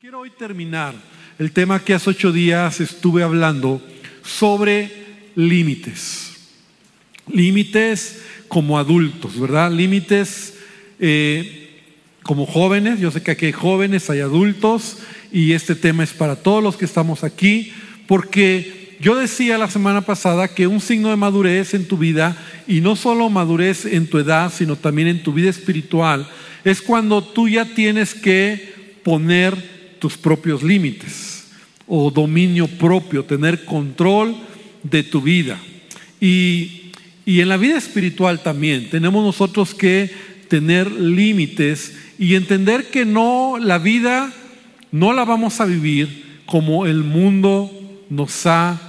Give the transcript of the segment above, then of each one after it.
Quiero hoy terminar el tema que hace ocho días estuve hablando sobre límites. Límites como adultos, ¿verdad? Límites eh, como jóvenes. Yo sé que aquí hay jóvenes, hay adultos y este tema es para todos los que estamos aquí porque yo decía la semana pasada que un signo de madurez en tu vida, y no solo madurez en tu edad, sino también en tu vida espiritual, es cuando tú ya tienes que poner tus propios límites o dominio propio, tener control de tu vida. Y, y en la vida espiritual también tenemos nosotros que tener límites y entender que no, la vida no la vamos a vivir como el mundo nos ha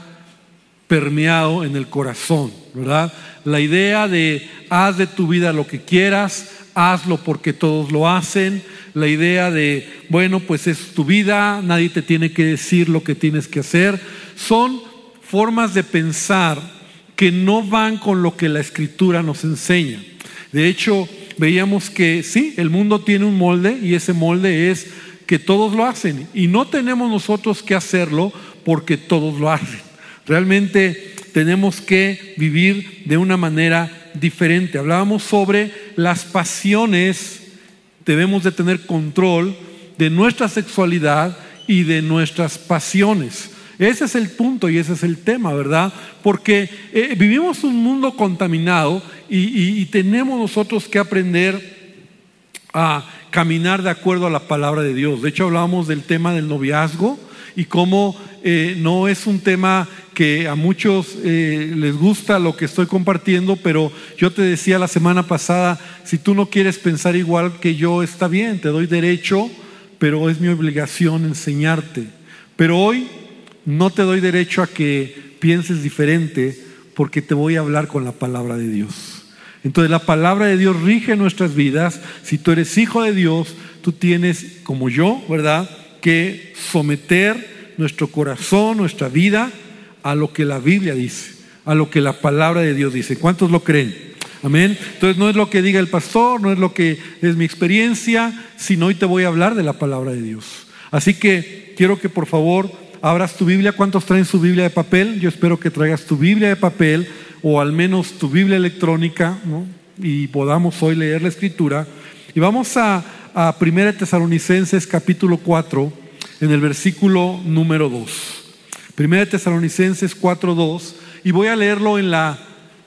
permeado en el corazón, ¿verdad? La idea de haz de tu vida lo que quieras, hazlo porque todos lo hacen, la idea de, bueno, pues es tu vida, nadie te tiene que decir lo que tienes que hacer, son formas de pensar que no van con lo que la escritura nos enseña. De hecho, veíamos que sí, el mundo tiene un molde y ese molde es que todos lo hacen y no tenemos nosotros que hacerlo porque todos lo hacen. Realmente tenemos que vivir de una manera diferente. Hablábamos sobre las pasiones, debemos de tener control de nuestra sexualidad y de nuestras pasiones. Ese es el punto y ese es el tema, ¿verdad? Porque eh, vivimos un mundo contaminado y, tenemos nosotros que aprender a caminar de acuerdo a la palabra de Dios. De hecho, hablábamos del tema del noviazgo y cómo eh, no es un tema que a muchos eh, les gusta lo que estoy compartiendo, pero yo te decía la semana pasada, si tú no quieres pensar igual que yo, está bien, te doy derecho, pero es mi obligación enseñarte. Pero hoy no te doy derecho a que pienses diferente porque te voy a hablar con la palabra de Dios. Entonces la palabra de Dios rige nuestras vidas. Si tú eres hijo de Dios, tú tienes, como yo, ¿verdad?, que someter nuestro corazón, nuestra vida, a lo que la Biblia dice, a lo que la palabra de Dios dice. ¿Cuántos lo creen? Amén. Entonces no es lo que diga el pastor, no es lo que es mi experiencia, sino hoy te voy a hablar de la palabra de Dios. Así que quiero que por favor abras tu Biblia. ¿Cuántos traen su Biblia de papel? Yo espero que traigas tu Biblia de papel o al menos tu Biblia electrónica y podamos hoy leer la escritura. Y vamos a, a 1 Tesalonicenses capítulo 4 en el versículo número 2. Primera de Tesalonicenses 4.2 y voy a leerlo en la,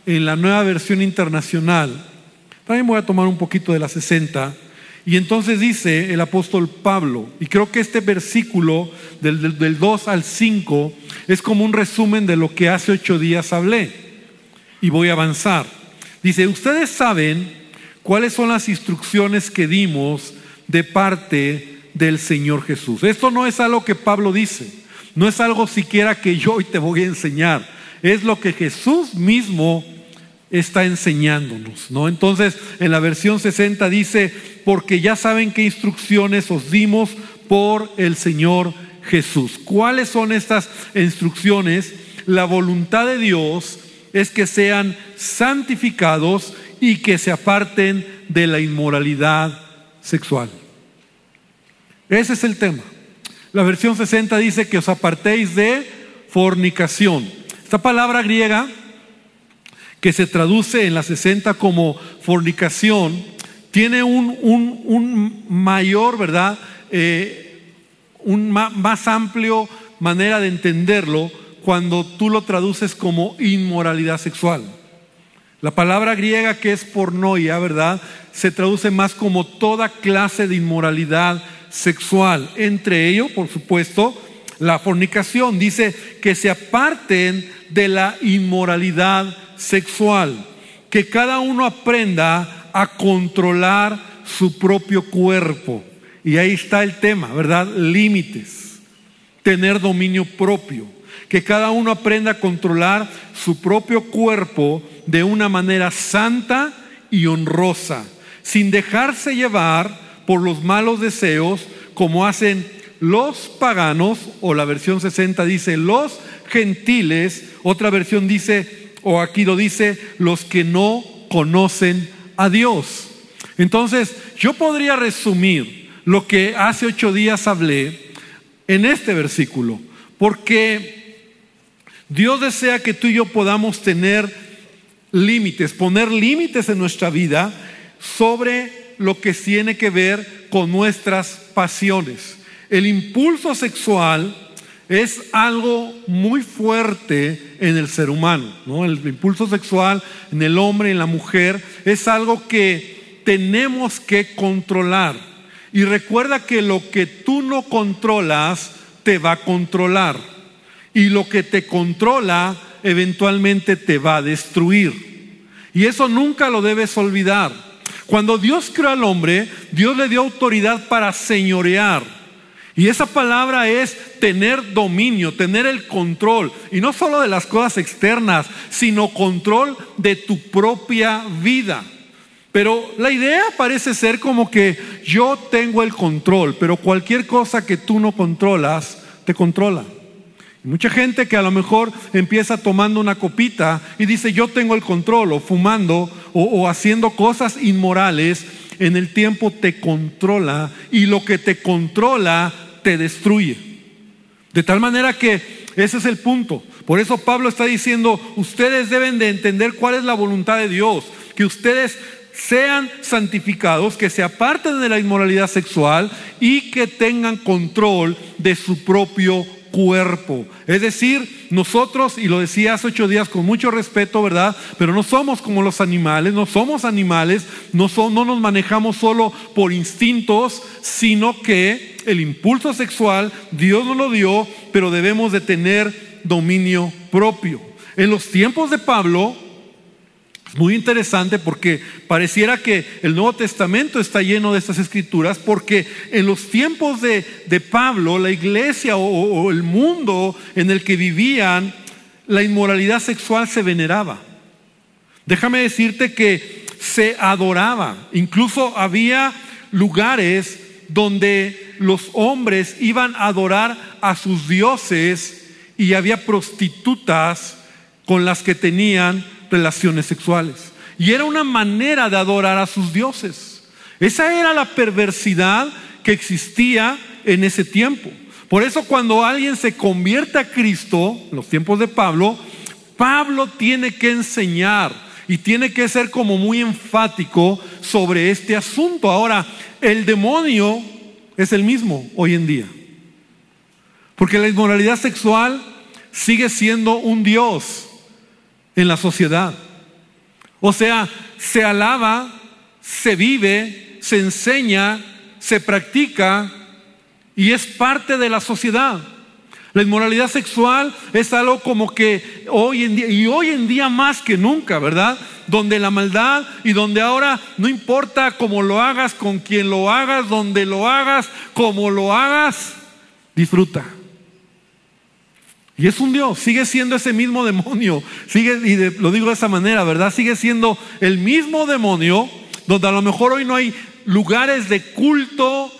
en la nueva versión internacional. También voy a tomar un poquito de la 60. Y entonces dice el apóstol Pablo, y creo que este versículo del, del, del 2 al 5 es como un resumen de lo que hace ocho días hablé. Y voy a avanzar. Dice, ustedes saben cuáles son las instrucciones que dimos de parte del Señor Jesús. Esto no es algo que Pablo dice, no es algo siquiera que yo hoy te voy a enseñar, es lo que Jesús mismo está enseñándonos, ¿no? Entonces, en la versión 60 dice, porque ya saben qué instrucciones os dimos por el Señor Jesús. ¿Cuáles son estas instrucciones? La voluntad de Dios es que sean santificados y que se aparten de la inmoralidad sexual. Ese es el tema. La versión 60 dice que os apartéis de fornicación. Esta palabra griega, que se traduce en la 60 como fornicación, tiene un, un, mayor, ¿verdad? Eh, un más amplio manera de entenderlo cuando tú lo traduces como inmoralidad sexual. La palabra griega que es pornoia, ¿verdad? Se traduce más como toda clase de inmoralidad sexual. Entre ello, por supuesto, la fornicación. Dice que se aparten de la inmoralidad sexual. Que cada uno aprenda a controlar su propio cuerpo. Y ahí está el tema, ¿verdad? Límites. Tener dominio propio. Que cada uno aprenda a controlar su propio cuerpo de una manera santa y honrosa, sin dejarse llevar por los malos deseos, como hacen los paganos, o la versión 60 dice los gentiles, otra versión dice, o aquí lo dice, los que no conocen a Dios. Entonces, yo podría resumir lo que hace ocho días hablé en este versículo, porque Dios desea que tú y yo podamos tener límites, poner límites en nuestra vida sobre lo que tiene que ver con nuestras pasiones. El impulso sexual es algo muy fuerte en el ser humano, ¿no? El impulso sexual en el hombre, en la mujer, es algo que tenemos que controlar. Y recuerda que lo que tú no controlas te va a controlar. Y lo que te controla eventualmente te va a destruir. Y eso nunca lo debes olvidar. Cuando Dios creó al hombre, Dios le dio autoridad para señorear. Y esa palabra es tener dominio, tener el control. Y no solo de las cosas externas, sino control de tu propia vida. Pero la idea parece ser como que yo tengo el control, pero cualquier cosa que tú no controlas, te controla. Mucha gente que a lo mejor empieza tomando una copita y dice yo tengo el control, o fumando, o, haciendo cosas inmorales, en el tiempo te controla y lo que te controla te destruye. De tal manera que ese es el punto. Por eso Pablo está diciendo, ustedes deben de entender cuál es la voluntad de Dios, que ustedes sean santificados, que se aparten de la inmoralidad sexual y que tengan control de su propio cuerpo. Es decir, nosotros, y lo decía hace ocho días con mucho respeto, ¿verdad? Pero no somos como los animales, no somos animales, no, no nos manejamos solo por instintos, sino que el impulso sexual Dios nos lo dio, pero debemos de tener dominio propio. En los tiempos de Pablo, muy interesante porque pareciera que el Nuevo Testamento está lleno de estas escrituras porque en los tiempos de, Pablo, la iglesia o, el mundo en el que vivían, la inmoralidad sexual se veneraba. Déjame decirte que se adoraba. Incluso había lugares donde los hombres iban a adorar a sus dioses y había prostitutas con las que tenían relaciones sexuales. Y era una manera de adorar a sus dioses. Esa era la perversidad que existía en ese tiempo. Por eso cuando alguien se convierte a Cristo, en los tiempos de Pablo, Pablo tiene que enseñar y tiene que ser como muy enfático sobre este asunto. Ahora, el demonio es el mismo hoy en día. Porque la inmoralidad sexual sigue siendo un Dios en la sociedad. O sea, se alaba, se vive, se enseña, se practica y es parte de la sociedad. La inmoralidad sexual es algo como que hoy en día, y hoy en día más que nunca, ¿verdad? Donde la maldad y donde ahora no importa cómo lo hagas, con quién lo hagas, donde lo hagas, cómo lo hagas, disfruta. Y es un Dios, sigue siendo ese mismo demonio, sigue, y lo digo de esa manera, ¿verdad? Sigue siendo el mismo demonio, donde a lo mejor hoy no hay lugares de culto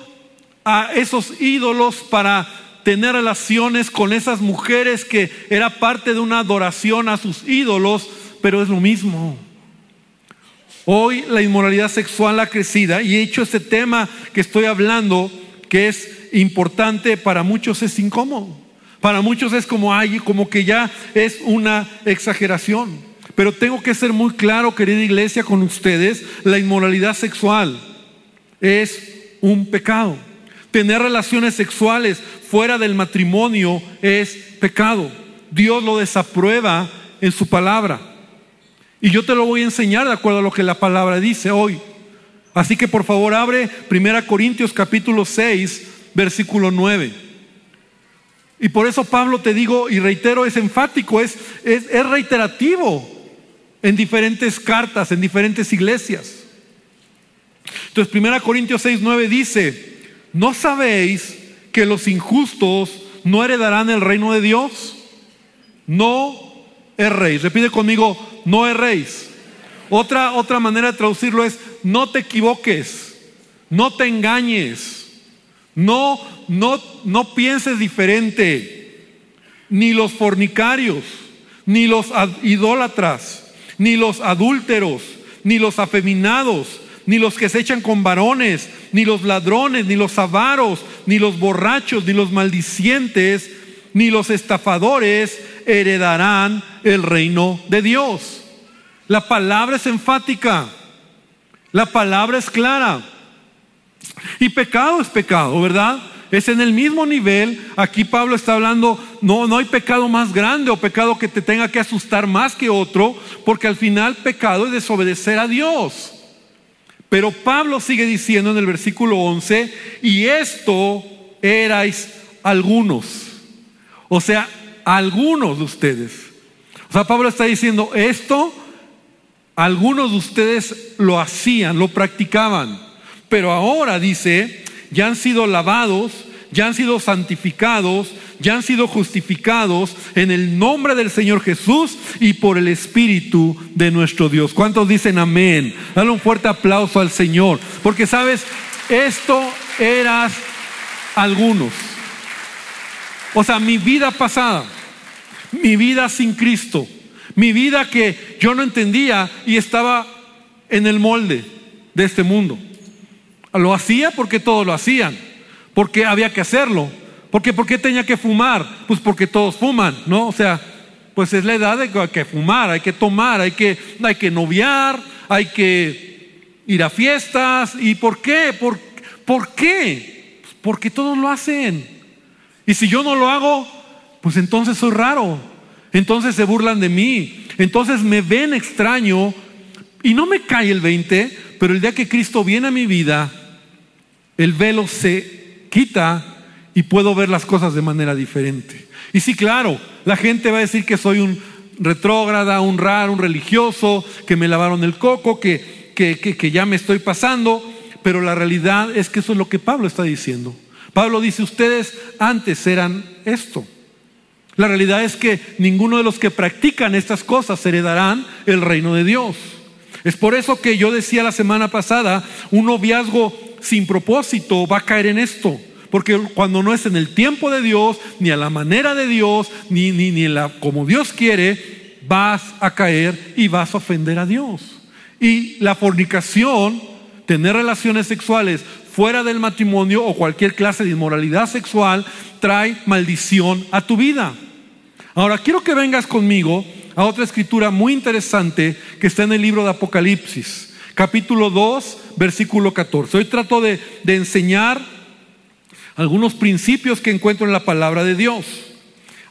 a esos ídolos para tener relaciones con esas mujeres que era parte de una adoración a sus ídolos, pero es lo mismo. Hoy la inmoralidad sexual ha crecido y he hecho este tema que estoy hablando, que es importante, para muchos es incómodo. Para muchos es como, hay, como que ya es una exageración. Pero tengo que ser muy claro, querida iglesia, con ustedes, la inmoralidad sexual es un pecado. Tener relaciones sexuales fuera del matrimonio es pecado. Dios lo desaprueba en su palabra. Y yo te lo voy a enseñar de acuerdo a lo que la palabra dice hoy. Así que por favor abre 1 Corintios capítulo 6, versículo 9. Y por eso Pablo te digo y reitero, es enfático, es, es, reiterativo en diferentes cartas, en diferentes iglesias. Entonces, 1 Corintios 6, 9 dice, ¿no sabéis que los injustos no heredarán el reino de Dios? No erréis. Repite conmigo, no erréis. Otra, otra manera de traducirlo es, no te equivoques, no te engañes. No, no, no pienses diferente. Ni los fornicarios, ni los idólatras, ni los adúlteros, ni los afeminados, ni los que se echan con varones, ni los ladrones, ni los avaros, ni los borrachos, ni los maldicientes, ni los estafadores heredarán el reino de Dios. La palabra es enfática, la palabra es clara. Y pecado es pecado, ¿verdad? Es en el mismo nivel. Aquí Pablo está hablando, no, no hay pecado más grande o pecado que te tenga que asustar más que otro, porque al final pecado es desobedecer a Dios. Pero Pablo sigue diciendo en el versículo 11, y esto erais algunos. O sea, algunos de ustedes. O sea, Pablo está diciendo, esto, algunos de ustedes lo hacían, lo practicaban. Pero ahora dice, ya han sido lavados, ya han sido santificados, ya han sido justificados en el nombre del Señor Jesús y por el Espíritu de nuestro Dios. ¿Cuántos dicen amén? Dale un fuerte aplauso al Señor. Porque sabes, esto eras algunos. O sea, mi vida pasada, mi vida sin Cristo, mi vida que yo no entendía y estaba en el molde de este mundo. Lo hacía porque todos lo hacían, porque había que hacerlo. Porque ¿por qué tenía que fumar? Pues porque todos fuman, ¿no? O sea, pues es la edad de que hay que fumar, hay que tomar, hay que, hay que noviar, hay que ir a fiestas. ¿Y por qué? ¿Por, ¿por qué? Pues porque todos lo hacen. Y si yo no lo hago, pues entonces soy raro. Entonces se burlan de mí. Entonces me ven extraño y no me cae el 20, pero el día que Cristo viene a mi vida, el velo se quita y puedo ver las cosas de manera diferente. Y sí, claro, la gente va a decir que soy un retrógrada, un raro, un religioso, que me lavaron el coco, que, que, que, ya me estoy pasando, pero la realidad es que eso es lo que Pablo está diciendo. Pablo dice, ustedes antes eran esto. La realidad es que ninguno de los que practican estas cosas heredarán el reino de Dios. Es por eso que yo decía la semana pasada, un noviazgo sin propósito va a caer en esto. Porque cuando no es en el tiempo de Dios, ni a la manera de Dios, ni, ni, ni la, como Dios quiere, vas a caer y vas a ofender a Dios. Y la fornicación, tener relaciones sexuales fuera del matrimonio o cualquier clase de inmoralidad sexual, trae maldición a tu vida. Ahora, quiero que vengas conmigo a otra escritura muy interesante que está en el libro de Apocalipsis capítulo 2, versículo 14. Hoy trato de, de enseñar algunos principios que encuentro en la palabra de Dios.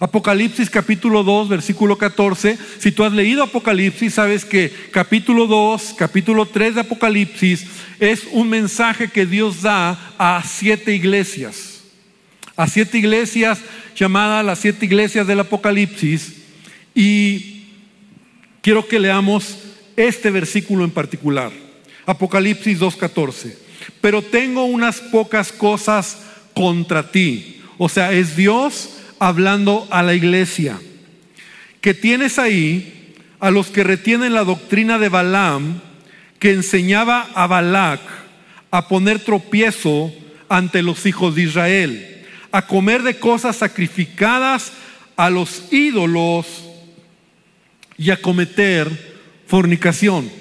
Apocalipsis capítulo 2, versículo 14. Si tú has leído Apocalipsis, sabes que capítulo 2, capítulo 3 de Apocalipsis es un mensaje que Dios da a siete iglesias. A siete iglesias llamadas las siete iglesias del Apocalipsis. Y quiero que leamos este versículo en particular, Apocalipsis 2.14. Pero tengo unas pocas cosas contra ti. O sea, es Dios hablando a la iglesia. Que tienes ahí a los que retienen la doctrina de Balaam, que enseñaba a Balac a poner tropiezo ante los hijos de Israel, a comer de cosas sacrificadas a los ídolos y a cometer fornicación.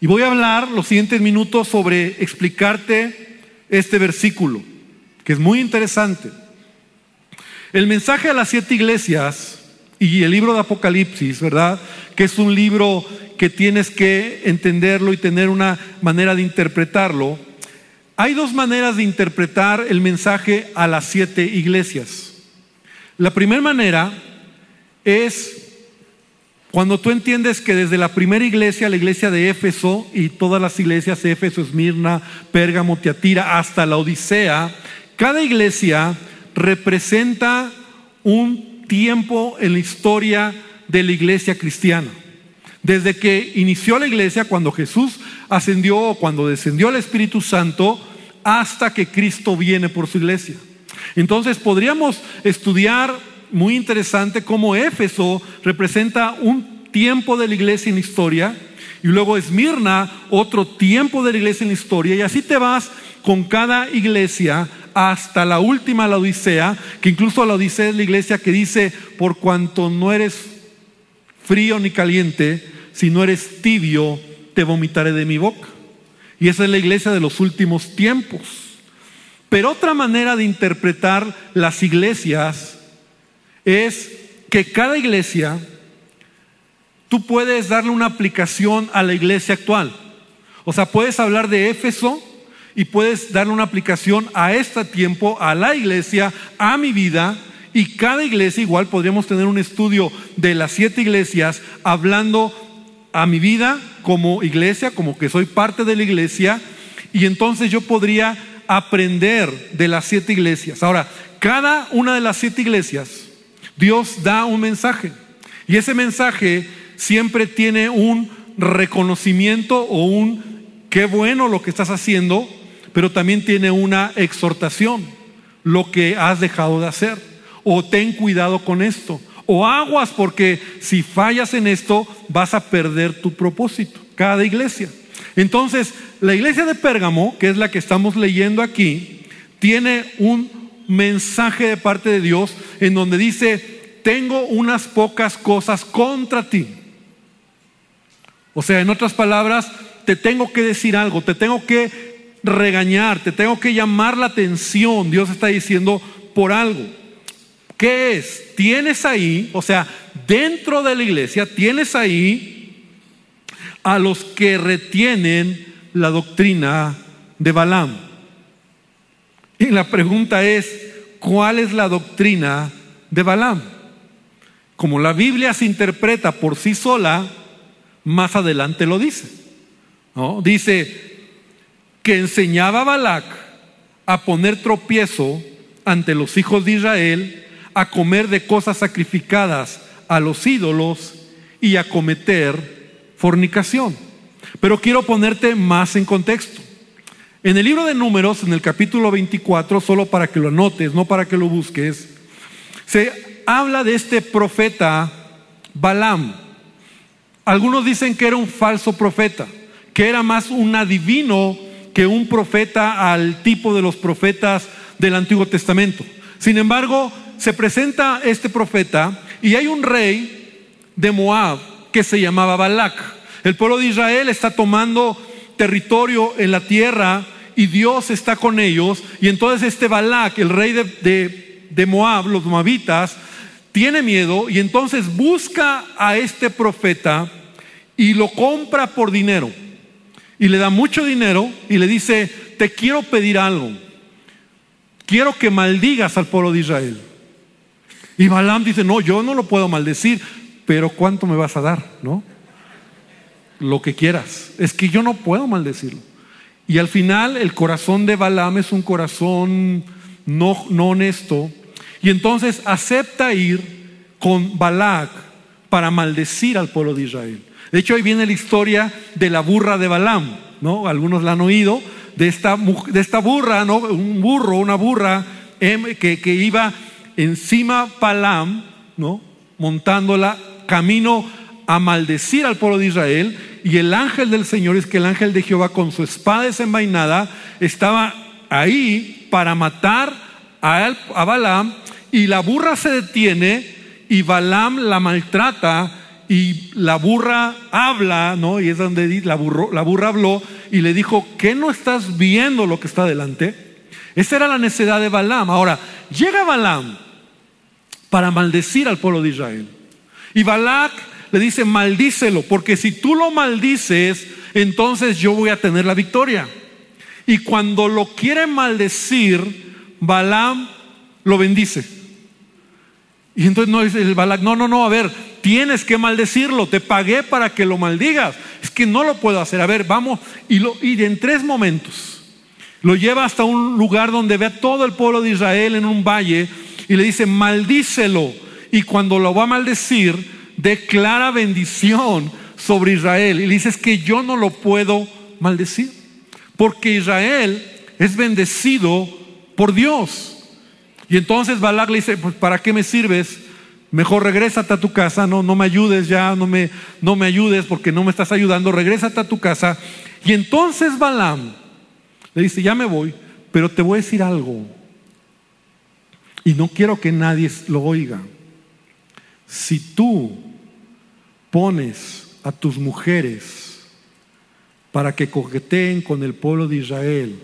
Y voy a hablar los siguientes minutos sobre explicarte este versículo, que es muy interesante. El mensaje a las siete iglesias y el libro de Apocalipsis, ¿verdad? Que es un libro que tienes que entenderlo y tener una manera de interpretarlo. Hay dos maneras de interpretar el mensaje a las siete iglesias. La primera manera es cuando tú entiendes que desde la primera iglesia, la iglesia de Éfeso y todas las iglesias, Éfeso, Esmirna, Pérgamo, Tiatira, hasta la Odisea, cada iglesia representa un tiempo en la historia de la iglesia cristiana. Desde que inició la iglesia, cuando Jesús ascendió o cuando descendió el Espíritu Santo, hasta que Cristo viene por su iglesia. Entonces podríamos estudiar muy interesante cómo Éfeso representa un tiempo de la iglesia en la historia y luego Esmirna otro tiempo de la iglesia en la historia y así te vas con cada iglesia hasta la última, la Odisea, que incluso la Odisea es la iglesia que dice, por cuanto no eres frío ni caliente, si no eres tibio, te vomitaré de mi boca. Y esa es la iglesia de los últimos tiempos. Pero otra manera de interpretar las iglesias es que cada iglesia, tú puedes darle una aplicación a la iglesia actual. O sea, puedes hablar de Éfeso y puedes darle una aplicación a este tiempo, a la iglesia, a mi vida. Y cada iglesia, igual podríamos tener un estudio de las siete iglesias hablando a mi vida como iglesia, como que soy parte de la iglesia. Y entonces yo podría aprender de las siete iglesias. Ahora, cada una de las siete iglesias, Dios da un mensaje. Y ese mensaje siempre tiene un reconocimiento o un qué bueno lo que estás haciendo, pero también tiene una exhortación, lo que has dejado de hacer. O ten cuidado con esto. O aguas porque si fallas en esto vas a perder tu propósito. Cada iglesia. Entonces, la iglesia de Pérgamo, que es la que estamos leyendo aquí, tiene un mensaje de parte de Dios en donde dice, tengo unas pocas cosas contra ti. O sea, en otras palabras, te tengo que decir algo, te tengo que regañar, te tengo que llamar la atención. Dios está diciendo por algo. ¿Qué es? Tienes ahí, o sea, dentro de la iglesia, tienes ahí a los que retienen la doctrina de Balaam. Y la pregunta es, ¿cuál es la doctrina de Balaam? Como la Biblia se interpreta por sí sola, más adelante lo dice. ¿no? Dice que enseñaba a Balac a poner tropiezo ante los hijos de Israel, a comer de cosas sacrificadas a los ídolos y a cometer fornicación. Pero quiero ponerte más en contexto. En el libro de números, en el capítulo 24, solo para que lo anotes, no para que lo busques, se habla de este profeta Balaam. Algunos dicen que era un falso profeta, que era más un adivino que un profeta al tipo de los profetas del Antiguo Testamento. Sin embargo, se presenta este profeta y hay un rey de Moab que se llamaba Balac. El pueblo de Israel está tomando territorio en la tierra y Dios está con ellos. Y entonces este Balac, el rey de, de Moab, los moabitas, tiene miedo y entonces busca a este profeta y lo compra por dinero. Y le da mucho dinero y le dice, te quiero pedir algo. Quiero que maldigas al pueblo de Israel. Y Balaam dice, no, yo no lo puedo maldecir pero ¿cuánto me vas a dar? ¿No? Lo que quieras. Es que yo no puedo maldecirlo. Y al final el corazón de Balaam es un corazón no, no honesto. Y entonces acepta ir con Balac para maldecir al pueblo de Israel. De hecho, ahí viene la historia de la burra de Balaam, ¿no? Algunos la han oído, de esta, de esta burra, ¿no? Un burro, una burra em, que, que iba encima Balaam, ¿no? Montándola camino a maldecir al pueblo de Israel y el ángel del Señor es que el ángel de Jehová con su espada desenvainada estaba ahí para matar a, Balaam y la burra se detiene y Balaam la maltrata y la burra habla, ¿no? Y es donde la, la burra habló y le dijo, ¿qué no estás viendo lo que está delante? Esa era la necedad de Balaam. Ahora, llega Balaam para maldecir al pueblo de Israel. Y Balac le dice, maldícelo, porque si tú lo maldices, entonces yo voy a tener la victoria. Y cuando lo quiere maldecir, Balaam lo bendice. Y entonces no dice el Balac, no, no, no, a ver, tienes que maldecirlo, te pagué para que lo maldigas. Es que no lo puedo hacer. A ver, vamos, y, lo, y en tres momentos lo lleva hasta un lugar donde ve a todo el pueblo de Israel en un valle y le dice, maldícelo y cuando lo va a maldecir, declara bendición sobre Israel. Y le dice, es que yo no lo puedo maldecir, porque Israel es bendecido por Dios. Y entonces Balak le dice, pues ¿para qué me sirves? Mejor regrésate a tu casa, no, no me ayudes ya, no me, no me ayudes porque no me estás ayudando, regrésate a tu casa. Y entonces Balaam le dice, ya me voy, pero te voy a decir algo. Y no quiero que nadie lo oiga. Si tú pones a tus mujeres para que coqueteen con el pueblo de Israel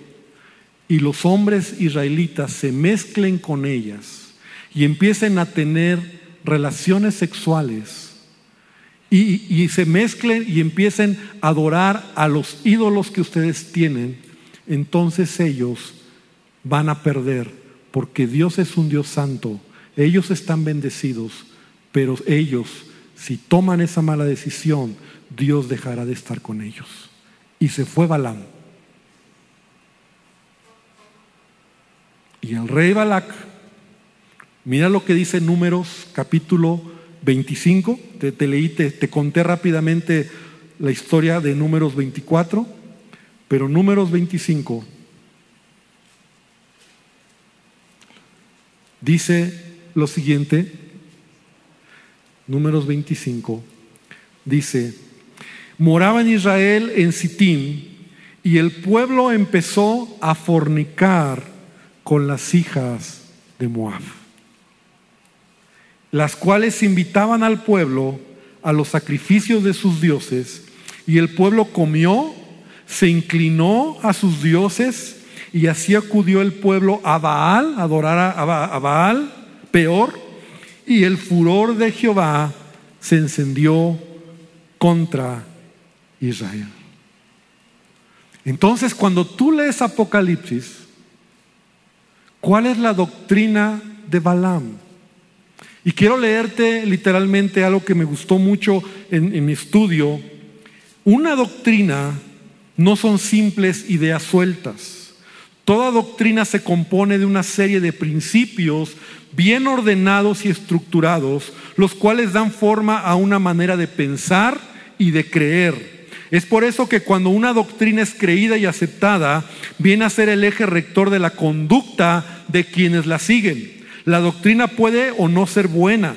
y los hombres israelitas se mezclen con ellas y empiecen a tener relaciones sexuales y, y, se mezclen y empiecen a adorar a los ídolos que ustedes tienen, entonces ellos van a perder, porque Dios es un Dios santo, ellos están bendecidos, pero ellos, si toman esa mala decisión, Dios dejará de estar con ellos. Y se fue Balaam. Y el rey Balac, mira lo que dice Números capítulo 25, te, leí, te conté rápidamente la historia de Números 24, pero Números 25 dice lo siguiente, Números 25, dice, moraba en Israel en Sittim y el pueblo empezó a fornicar con las hijas de Moab, las cuales invitaban al pueblo a los sacrificios de sus dioses, y el pueblo comió, se inclinó a sus dioses, y así acudió el pueblo a Baal, a adorar a Baal, peor, y el furor de Jehová se encendió contra Israel. Entonces, cuando tú lees Apocalipsis, ¿Cuál es la doctrina de Balaam? Y quiero leerte literalmente algo que me gustó mucho en, en mi estudio. Una doctrina no son simples ideas sueltas. Toda doctrina se compone de una serie de principios bien ordenados y estructurados, los cuales dan forma a una manera de pensar y de creer. Es por eso que cuando una doctrina es creída y aceptada, viene a ser el eje rector de la conducta de quienes la siguen. La doctrina puede o no ser buena.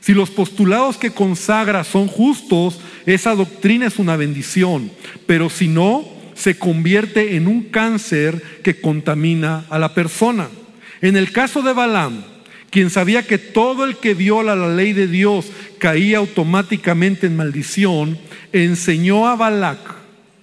Si los postulados que consagra son justos, esa doctrina es una bendición. Pero si no, se convierte en un cáncer que contamina a la persona. En el caso de Balaam, quien sabía que todo el que viola la ley de Dios caía automáticamente en maldición, enseñó a Balac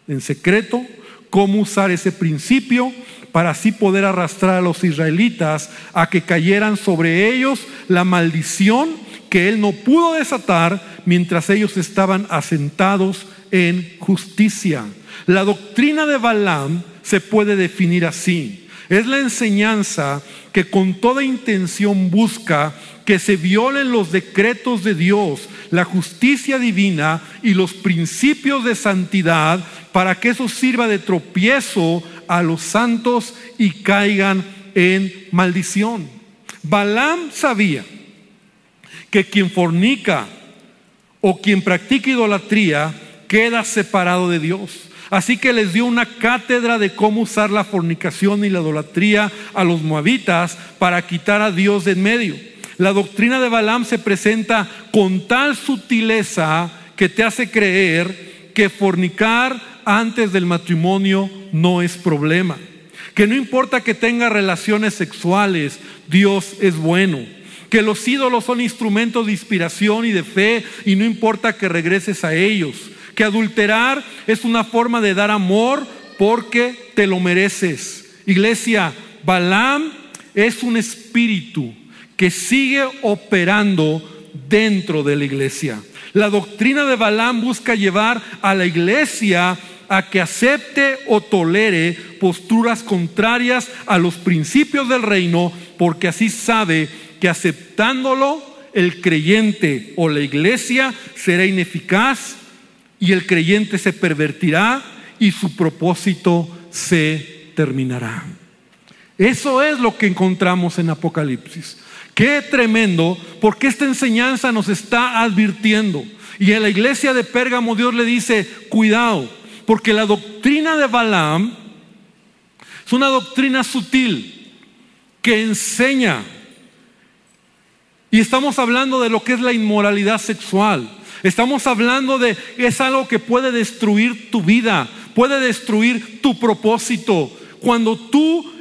en secreto cómo usar ese principio para así poder arrastrar a los israelitas a que cayeran sobre ellos la maldición que él no pudo desatar mientras ellos estaban asentados en justicia. La doctrina de Balaam se puede definir así. Es la enseñanza que con toda intención busca que se violen los decretos de Dios, la justicia divina y los principios de santidad para que eso sirva de tropiezo a los santos y caigan en maldición. Balaam sabía que quien fornica o quien practica idolatría queda separado de Dios. Así que les dio una cátedra de cómo usar la fornicación y la idolatría a los moabitas para quitar a Dios de en medio. La doctrina de Balaam se presenta con tal sutileza que te hace creer que fornicar antes del matrimonio no es problema. Que no importa que tenga relaciones sexuales, Dios es bueno. Que los ídolos son instrumentos de inspiración y de fe y no importa que regreses a ellos que adulterar es una forma de dar amor porque te lo mereces. Iglesia, Balaam es un espíritu que sigue operando dentro de la iglesia. La doctrina de Balaam busca llevar a la iglesia a que acepte o tolere posturas contrarias a los principios del reino, porque así sabe que aceptándolo el creyente o la iglesia será ineficaz y el creyente se pervertirá y su propósito se terminará. Eso es lo que encontramos en Apocalipsis. Qué tremendo, porque esta enseñanza nos está advirtiendo. Y en la iglesia de Pérgamo Dios le dice, cuidado, porque la doctrina de Balaam es una doctrina sutil que enseña. Y estamos hablando de lo que es la inmoralidad sexual. Estamos hablando de, es algo que puede destruir tu vida, puede destruir tu propósito. Cuando tú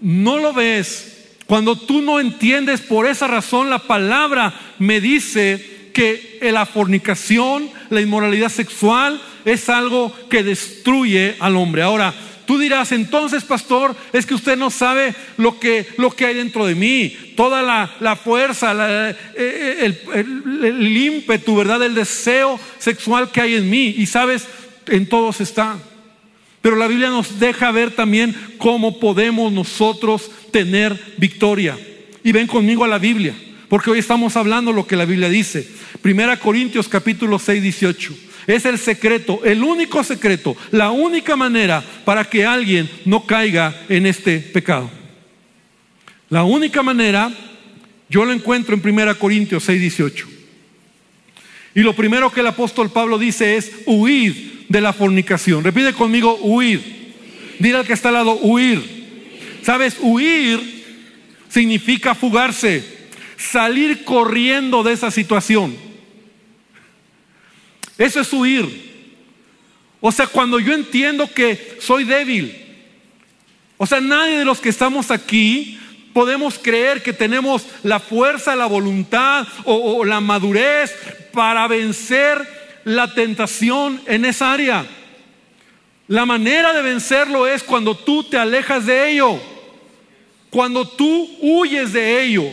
no lo ves, cuando tú no entiendes, por esa razón la palabra me dice que la fornicación, la inmoralidad sexual, es algo que destruye al hombre. Ahora, Tú dirás, entonces, pastor, es que usted no sabe lo que, lo que hay dentro de mí, toda la, fuerza, eh, eh, el, el, ímpetu, ¿verdad? El deseo sexual que hay en mí. Y sabes, en todos está. Pero la Biblia nos deja ver también cómo podemos nosotros tener victoria. Y ven conmigo a la Biblia, porque hoy estamos hablando lo que la Biblia dice. Primera Corintios capítulo 6, 18. Es el secreto, el único secreto, la única manera para que alguien no caiga en este pecado. La única manera, yo lo encuentro en 1 Corintios 6, 18. Y lo primero que el apóstol Pablo dice es huir de la fornicación. Repite conmigo, huir. Dile al que está al lado, huir. ¿Sabes? Huir significa fugarse, salir corriendo de esa situación. Eso es huir. O sea, cuando yo entiendo que soy débil, o sea, nadie de los que estamos aquí podemos creer que tenemos la fuerza, la voluntad o, la madurez para vencer la tentación en esa área. La manera de vencerlo es cuando tú te alejas de ello, cuando tú huyes de ello.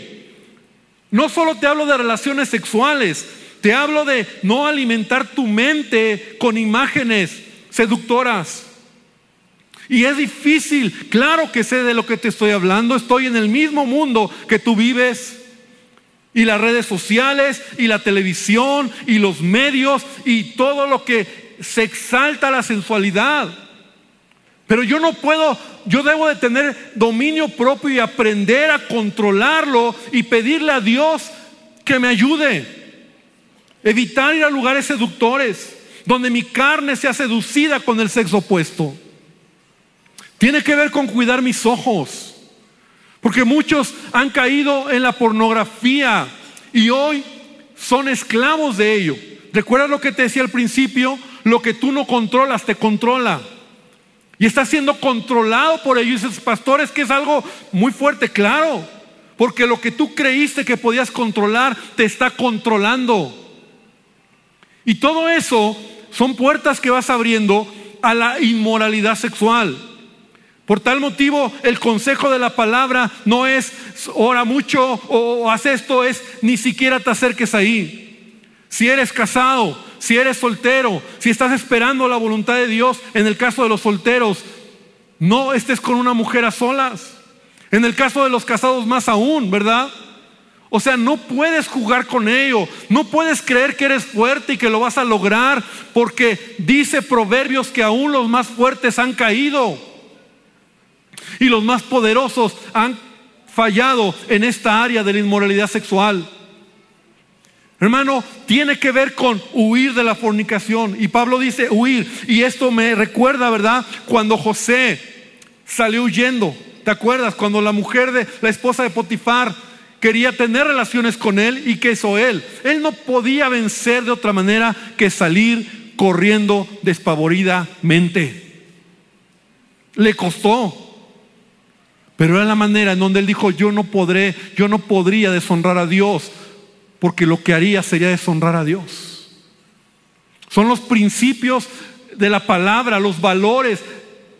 No solo te hablo de relaciones sexuales, te hablo de no alimentar tu mente con imágenes seductoras. Y es difícil, claro que sé de lo que te estoy hablando, estoy en el mismo mundo que tú vives. Y las redes sociales, y la televisión, y los medios, y todo lo que se exalta la sensualidad. Pero yo no puedo, yo debo de tener dominio propio y aprender a controlarlo y pedirle a Dios que me ayude. Evitar ir a lugares seductores, donde mi carne sea seducida con el sexo opuesto. Tiene que ver con cuidar mis ojos. Porque muchos han caído en la pornografía y hoy son esclavos de ello. ¿Recuerda lo que te decía al principio? Lo que tú no controlas te controla. Y está siendo controlado por ellos. Y dices, pastores, que es algo muy fuerte, claro. Porque lo que tú creíste que podías controlar te está controlando. Y todo eso son puertas que vas abriendo a la inmoralidad sexual. Por tal motivo, el consejo de la palabra no es ora mucho o haz esto, es ni siquiera te acerques ahí. Si eres casado, si eres soltero, si estás esperando la voluntad de Dios, en el caso de los solteros, no estés con una mujer a solas. En el caso de los casados más aún, ¿verdad? O sea, no puedes jugar con ello, no puedes creer que eres fuerte y que lo vas a lograr, porque dice Proverbios que aún los más fuertes han caído y los más poderosos han fallado en esta área de la inmoralidad sexual. Hermano, tiene que ver con huir de la fornicación. Y Pablo dice huir. Y esto me recuerda, ¿verdad? Cuando José salió huyendo. ¿Te acuerdas? Cuando la mujer de la esposa de Potifar quería tener relaciones con él y que hizo él. Él no podía vencer de otra manera que salir corriendo despavoridamente. Le costó. Pero era la manera en donde él dijo, yo no podré, yo no podría deshonrar a Dios, porque lo que haría sería deshonrar a Dios. Son los principios de la palabra, los valores,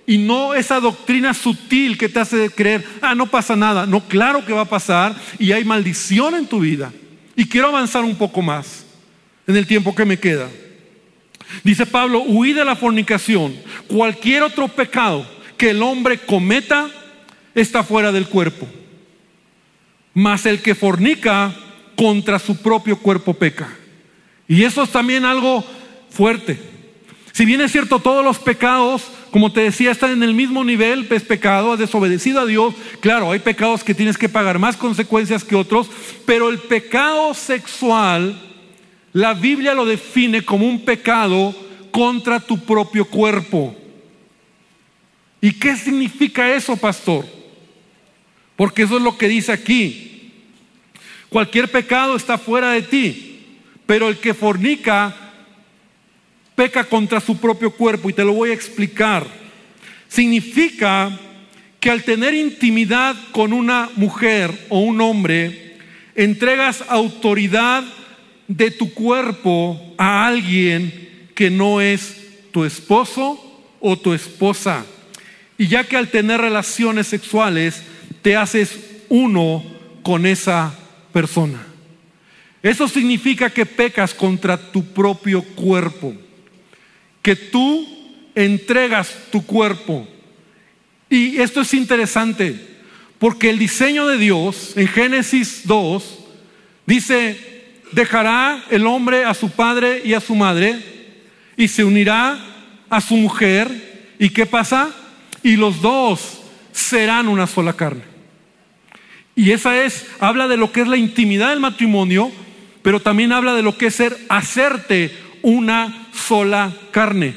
y no esa doctrina sutil que te hace creer, ah, no pasa nada. No, claro que va a pasar y hay maldición en tu vida. Y quiero avanzar un poco más en el tiempo que me queda. Dice Pablo, huí de la fornicación. Cualquier otro pecado que el hombre cometa está fuera del cuerpo. Mas el que fornica contra su propio cuerpo peca. Y eso es también algo fuerte. Si bien es cierto, todos los pecados, como te decía, están en el mismo nivel, es pecado, has desobedecido a Dios. Claro, hay pecados que tienes que pagar más consecuencias que otros, pero el pecado sexual, la Biblia lo define como un pecado contra tu propio cuerpo. ¿Y qué significa eso, pastor? Porque eso es lo que dice aquí. Cualquier pecado está fuera de ti, pero el que fornica peca contra su propio cuerpo y te lo voy a explicar. Significa que al tener intimidad con una mujer o un hombre, entregas autoridad de tu cuerpo a alguien que no es tu esposo o tu esposa. Y ya que al tener relaciones sexuales te haces uno con esa persona. Eso significa que pecas contra tu propio cuerpo, que tú entregas tu cuerpo. Y esto es interesante, porque el diseño de Dios en Génesis 2 dice, dejará el hombre a su padre y a su madre y se unirá a su mujer. ¿Y qué pasa? Y los dos serán una sola carne. Y esa es, habla de lo que es la intimidad del matrimonio, pero también habla de lo que es ser, hacerte una sola carne.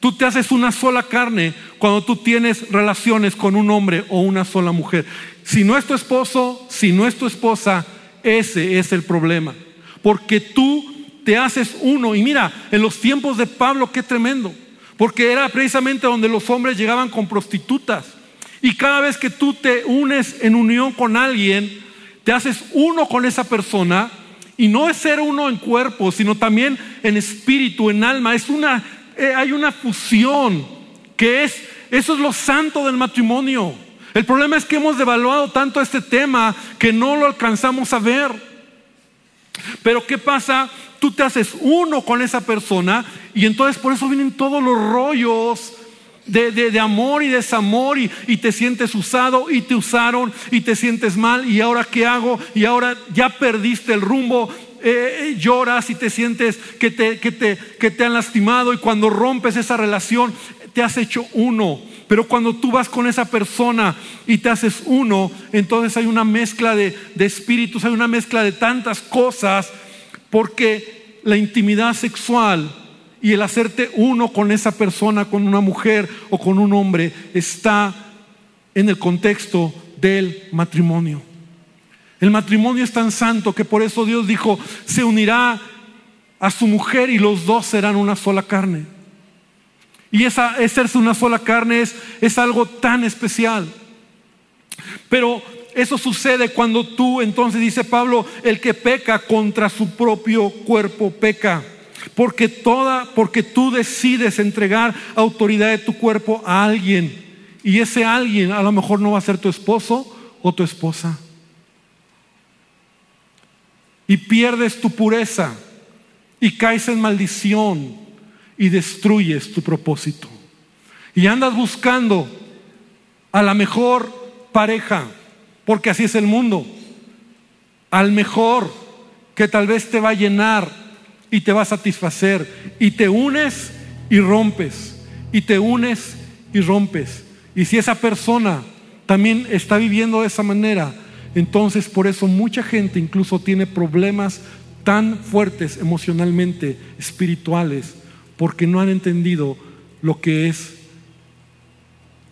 Tú te haces una sola carne cuando tú tienes relaciones con un hombre o una sola mujer. Si no es tu esposo, si no es tu esposa, ese es el problema. Porque tú te haces uno. Y mira, en los tiempos de Pablo, qué tremendo. Porque era precisamente donde los hombres llegaban con prostitutas. Y cada vez que tú te unes en unión con alguien, te haces uno con esa persona. Y no es ser uno en cuerpo, sino también en espíritu, en alma. Es una, eh, hay una fusión que es, eso es lo santo del matrimonio. El problema es que hemos devaluado tanto este tema que no lo alcanzamos a ver. Pero ¿qué pasa? Tú te haces uno con esa persona y entonces por eso vienen todos los rollos de, amor y desamor y, y, te sientes usado y te usaron y te sientes mal y ahora qué hago y ahora ya perdiste el rumbo. Eh, eh, lloras y te sientes que te, que, te, que te han lastimado y cuando rompes esa relación te has hecho uno. Pero cuando tú vas con esa persona y te haces uno, entonces hay una mezcla de, espíritus, hay una mezcla de tantas cosas, porque la intimidad sexual y el hacerte uno con esa persona, con una mujer o con un hombre, está en el contexto del matrimonio. El matrimonio es tan santo que por eso Dios dijo, se unirá a su mujer y los dos serán una sola carne. Y esa, ser una sola carne es, es algo tan especial. Pero eso sucede cuando tú, entonces dice Pablo, el que peca contra su propio cuerpo peca. Porque toda, porque tú decides entregar autoridad de tu cuerpo a alguien. Y ese alguien a lo mejor no va a ser tu esposo o tu esposa. Y pierdes tu pureza y caes en maldición y destruyes tu propósito. Y andas buscando a la mejor pareja, porque así es el mundo, al mejor que tal vez te va a llenar y te va a satisfacer, y te unes y rompes, y te unes y rompes. Y si esa persona también está viviendo de esa manera, entonces por eso mucha gente incluso tiene problemas tan fuertes emocionalmente, espirituales, porque no han entendido lo que es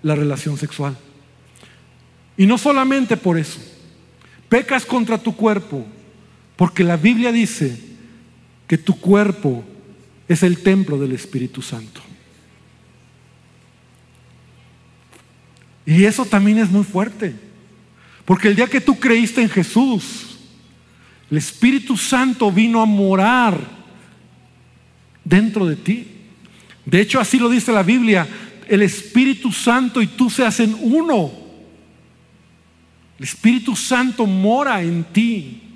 la relación sexual. Y no solamente por eso, pecas contra tu cuerpo, porque la Biblia dice que tu cuerpo es el templo del Espíritu Santo. Y eso también es muy fuerte, porque el día que tú creíste en Jesús, el Espíritu Santo vino a morar dentro de ti. De hecho, así lo dice la Biblia, el Espíritu Santo y tú se hacen uno. El Espíritu Santo mora en ti.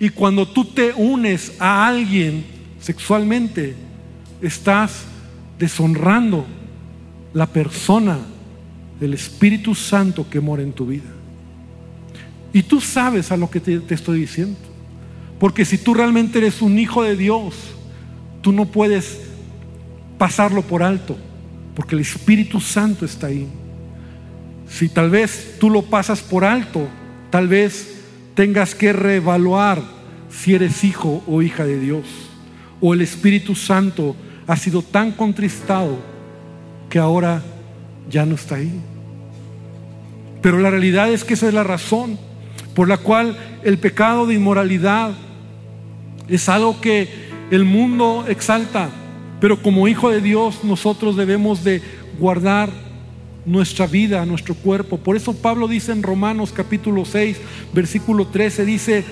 Y cuando tú te unes a alguien sexualmente, estás deshonrando la persona del Espíritu Santo que mora en tu vida. Y tú sabes a lo que te, te estoy diciendo. Porque si tú realmente eres un hijo de Dios, Tú no puedes pasarlo por alto, porque el Espíritu Santo está ahí. Si tal vez tú lo pasas por alto, tal vez tengas que reevaluar si eres hijo o hija de Dios. O el Espíritu Santo ha sido tan contristado que ahora ya no está ahí. Pero la realidad es que esa es la razón por la cual el pecado de inmoralidad es algo que el mundo exalta, pero como hijo de Dios nosotros debemos de guardar nuestra vida, nuestro cuerpo. Por eso Pablo dice en Romanos capítulo 6, versículo 13, dice,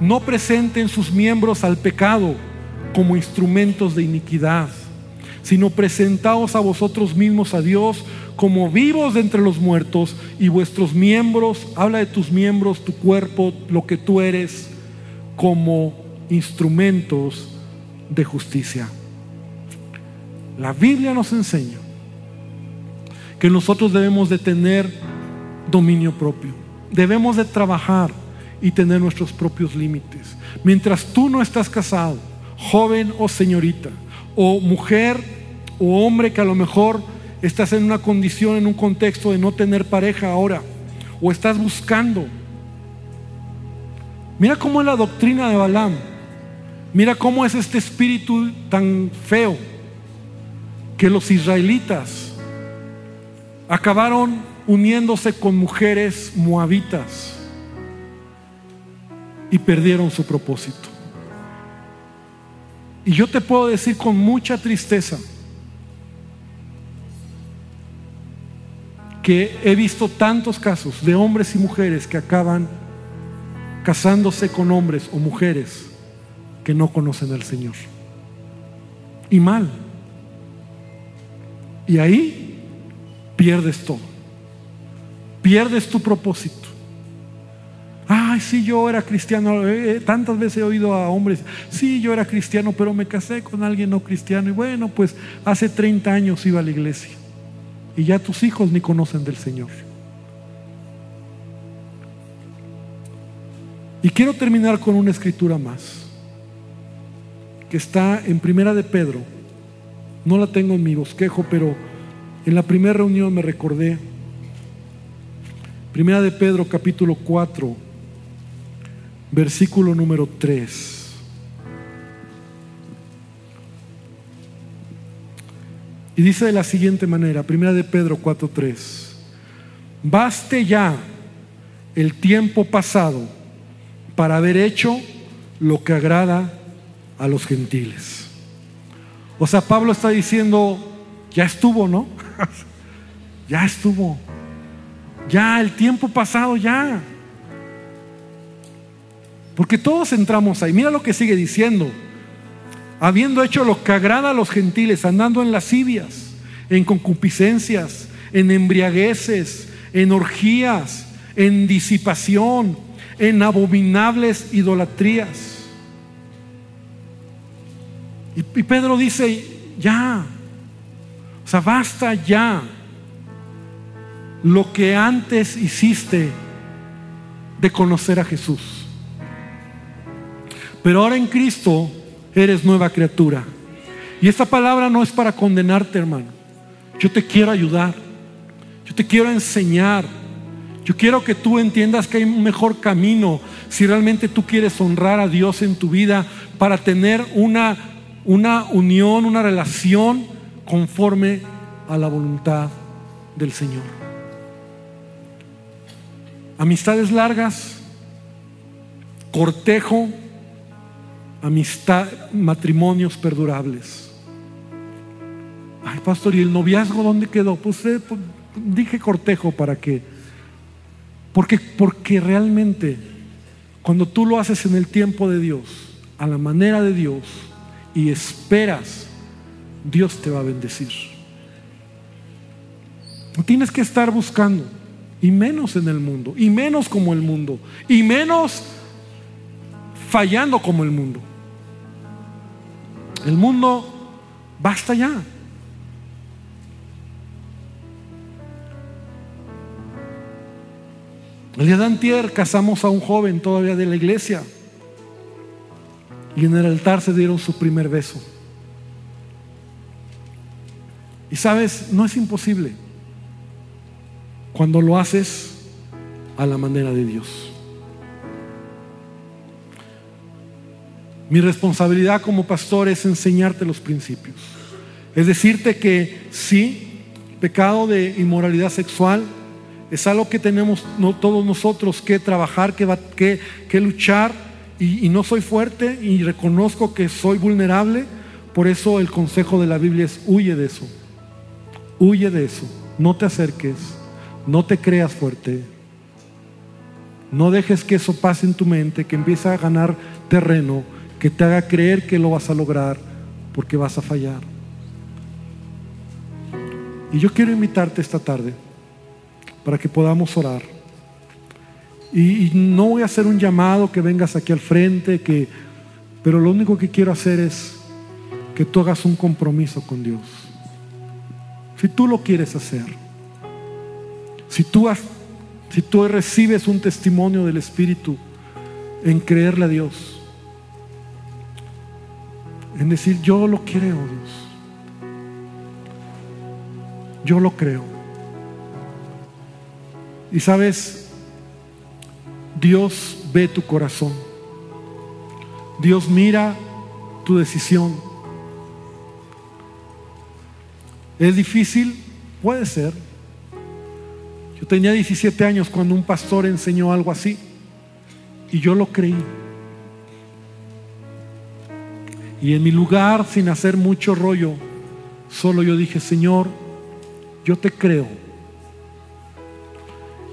no presenten sus miembros al pecado como instrumentos de iniquidad, sino presentaos a vosotros mismos a Dios como vivos de entre los muertos y vuestros miembros, habla de tus miembros, tu cuerpo, lo que tú eres, como instrumentos de justicia. La Biblia nos enseña que nosotros debemos de tener dominio propio, debemos de trabajar y tener nuestros propios límites. Mientras tú no estás casado, joven o señorita, o mujer o hombre que a lo mejor estás en una condición, en un contexto de no tener pareja ahora, o estás buscando. Mira cómo es la doctrina de Balaam. Mira cómo es este espíritu tan feo que los israelitas acabaron uniéndose con mujeres moabitas y perdieron su propósito. Y yo te puedo decir con mucha tristeza que he visto tantos casos de hombres y mujeres que acaban casándose con hombres o mujeres que no conocen al Señor. Y mal. Y ahí pierdes todo. Pierdes tu propósito. Ay, sí, yo era cristiano. Eh, eh, tantas veces he oído a hombres, sí, yo era cristiano, pero me casé con alguien no cristiano. Y bueno, pues hace 30 años iba a la iglesia. Y ya tus hijos ni conocen del Señor. Y quiero terminar con una escritura más, que está en Primera de Pedro. No la tengo en mi bosquejo, pero en la primera reunión me recordé. Primera de Pedro capítulo 4, versículo número 3. Y dice de la siguiente manera, primera de Pedro 4:3. Baste ya el tiempo pasado para haber hecho lo que agrada a los gentiles. O sea, Pablo está diciendo, ya estuvo, ¿no? ya estuvo. Ya el tiempo pasado ya. Porque todos entramos ahí. Mira lo que sigue diciendo. Habiendo hecho lo que agrada a los gentiles, andando en lascivias, en concupiscencias, en embriagueces, en orgías, en disipación, en abominables idolatrías. Y, Pedro dice, ya, o sea, basta ya lo que antes hiciste de conocer a Jesús. Pero ahora en Cristo eres nueva criatura. Y esta palabra no es para condenarte, hermano. Yo te quiero ayudar. Yo te quiero enseñar. Yo quiero que tú entiendas que hay un mejor camino si realmente tú quieres honrar a Dios en tu vida para tener una, una unión, una relación conforme a la voluntad del Señor. Amistades largas, cortejo, amistad, matrimonios perdurables. Ay, pastor, ¿y el noviazgo dónde quedó? Pues, eh, pues, dije cortejo para que, porque, porque realmente cuando tú lo haces en el tiempo de Dios, a la manera de Dios, y esperas, Dios te va a bendecir. No tienes que estar buscando, y menos en el mundo, y menos como el mundo, y menos fallando como el mundo. El mundo, basta ya. El día de antier casamos a un joven todavía de la iglesia y en el altar se dieron su primer beso. Y sabes, no es imposible cuando lo haces a la manera de Dios. Mi responsabilidad como pastor es enseñarte los principios. Es decirte que sí, pecado de inmoralidad sexual es algo que tenemos todos nosotros que trabajar, que, que, luchar, y, y no soy fuerte y reconozco que soy vulnerable. Por eso el consejo de la Biblia es huye de eso. Huye de eso. No te acerques. No te creas fuerte. No dejes que eso pase en tu mente, que empiece a ganar terreno que te haga creer que lo vas a lograr porque vas a fallar. Y yo quiero invitarte esta tarde para que podamos orar. Y, no voy a hacer un llamado que vengas aquí al frente, que, pero lo único que quiero hacer es que tú hagas un compromiso con Dios. Si tú lo quieres hacer, si tú, si tú recibes un testimonio del Espíritu en creerle a Dios, en decir, yo lo creo, Dios. Yo lo creo. Y sabes, Dios ve tu corazón. Dios mira tu decisión. ¿Es difícil? Puede ser. Yo tenía 17 años cuando un pastor enseñó algo así y yo lo creí. Y en mi lugar, sin hacer mucho rollo, solo yo dije, Señor, yo te creo.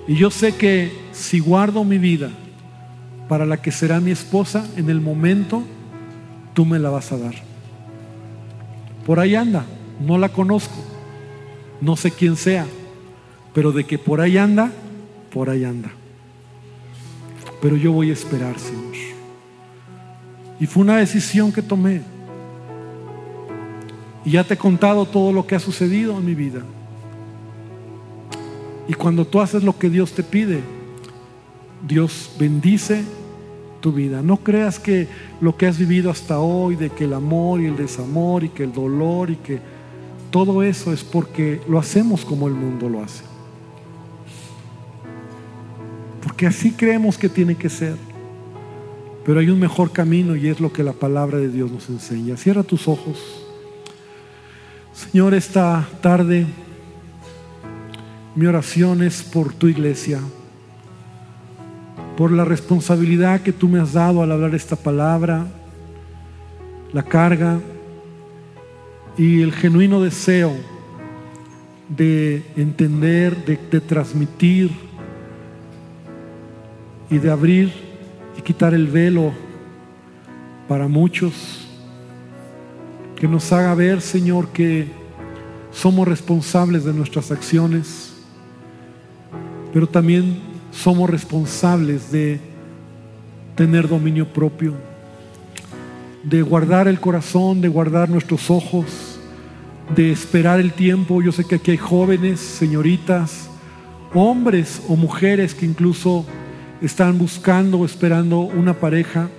Y yo sé que si guardo mi vida para la que será mi esposa, en el momento, tú me la vas a dar. Por ahí anda, no la conozco, no sé quién sea, pero de que por ahí anda, por ahí anda. Pero yo voy a esperar, Señor. Y fue una decisión que tomé. Y ya te he contado todo lo que ha sucedido en mi vida. Y cuando tú haces lo que Dios te pide, Dios bendice tu vida. No creas que lo que has vivido hasta hoy, de que el amor y el desamor y que el dolor y que todo eso es porque lo hacemos como el mundo lo hace. Porque así creemos que tiene que ser. Pero hay un mejor camino y es lo que la palabra de Dios nos enseña. Cierra tus ojos. Señor, esta tarde mi oración es por tu iglesia, por la responsabilidad que tú me has dado al hablar esta palabra, la carga y el genuino deseo de entender, de, transmitir y de abrir y quitar el velo para muchos, que nos haga ver, Señor, que somos responsables de nuestras acciones, pero también somos responsables de tener dominio propio, de guardar el corazón, de guardar nuestros ojos, de esperar el tiempo. Yo sé que aquí hay jóvenes, señoritas, hombres o mujeres que incluso están buscando o esperando una pareja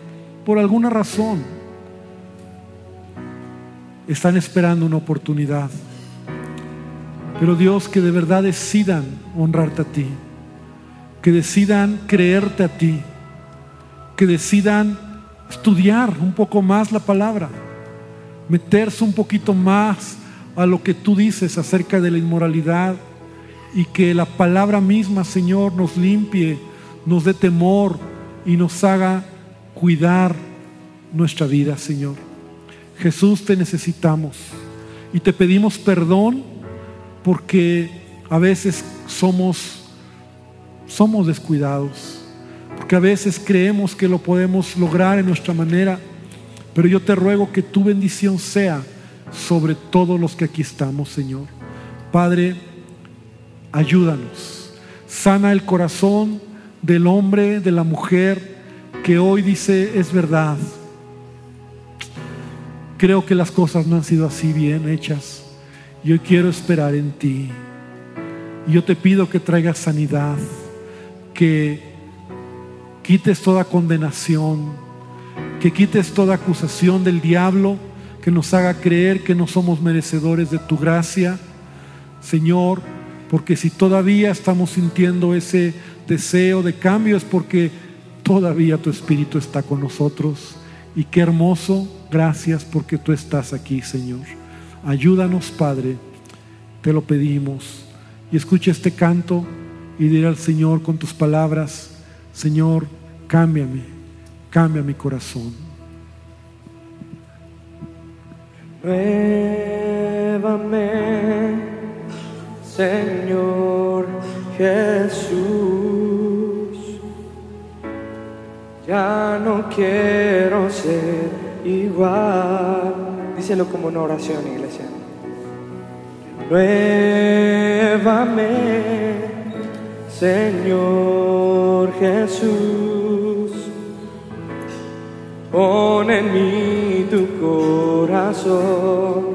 por alguna razón. Están esperando una oportunidad. Pero Dios, que de verdad decidan honrarte a ti, que decidan creerte a ti, que decidan estudiar un poco más la palabra, meterse un poquito más a lo que tú dices acerca de la inmoralidad y que la palabra misma, Señor, nos limpie nos dé temor y nos haga cuidar nuestra vida, Señor. Jesús, te necesitamos y te pedimos perdón porque a veces somos somos descuidados, porque a veces creemos que lo podemos lograr en nuestra manera, pero yo te ruego que tu bendición sea sobre todos los que aquí estamos, Señor. Padre, ayúdanos. Sana el corazón del hombre, de la mujer que hoy dice es verdad. Creo que las cosas no han sido así bien hechas. Yo quiero esperar en ti. Yo te pido que traigas sanidad, que quites toda condenación, que quites toda acusación del diablo que nos haga creer que no somos merecedores de tu gracia, Señor, porque si todavía estamos sintiendo ese deseo de cambio es porque todavía tu Espíritu está con nosotros. Y qué hermoso, gracias porque tú estás aquí, Señor. Ayúdanos, Padre, te lo pedimos. Y escucha este canto y diré al Señor con tus palabras, Señor, cámbiame, cambia mi corazón. Révame, Señor Jesús. Ya no quiero ser igual. Díselo como una oración, iglesia. Nuevame, Señor Jesús, pon en mí tu corazón.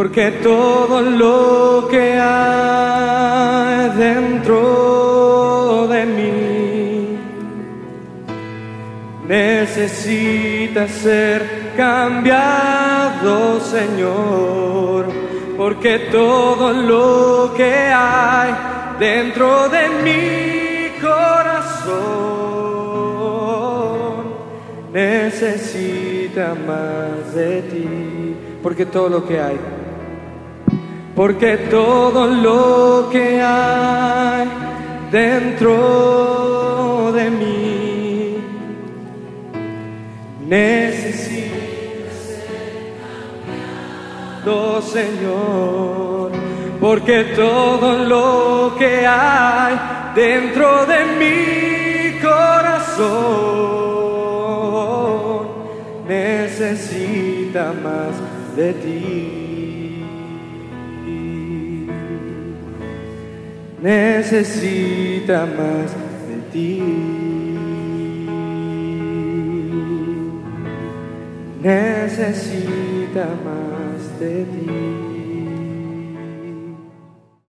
Porque todo lo que hay dentro de mí necesita ser cambiado, Señor. Porque todo lo que hay dentro de mi corazón necesita más de ti. Porque todo lo que hay porque todo lo que hay dentro de mí necesita ser cambiado, Señor, porque todo lo que hay dentro de mi corazón necesita más de ti. Necesita más de ti. Necesita más de ti.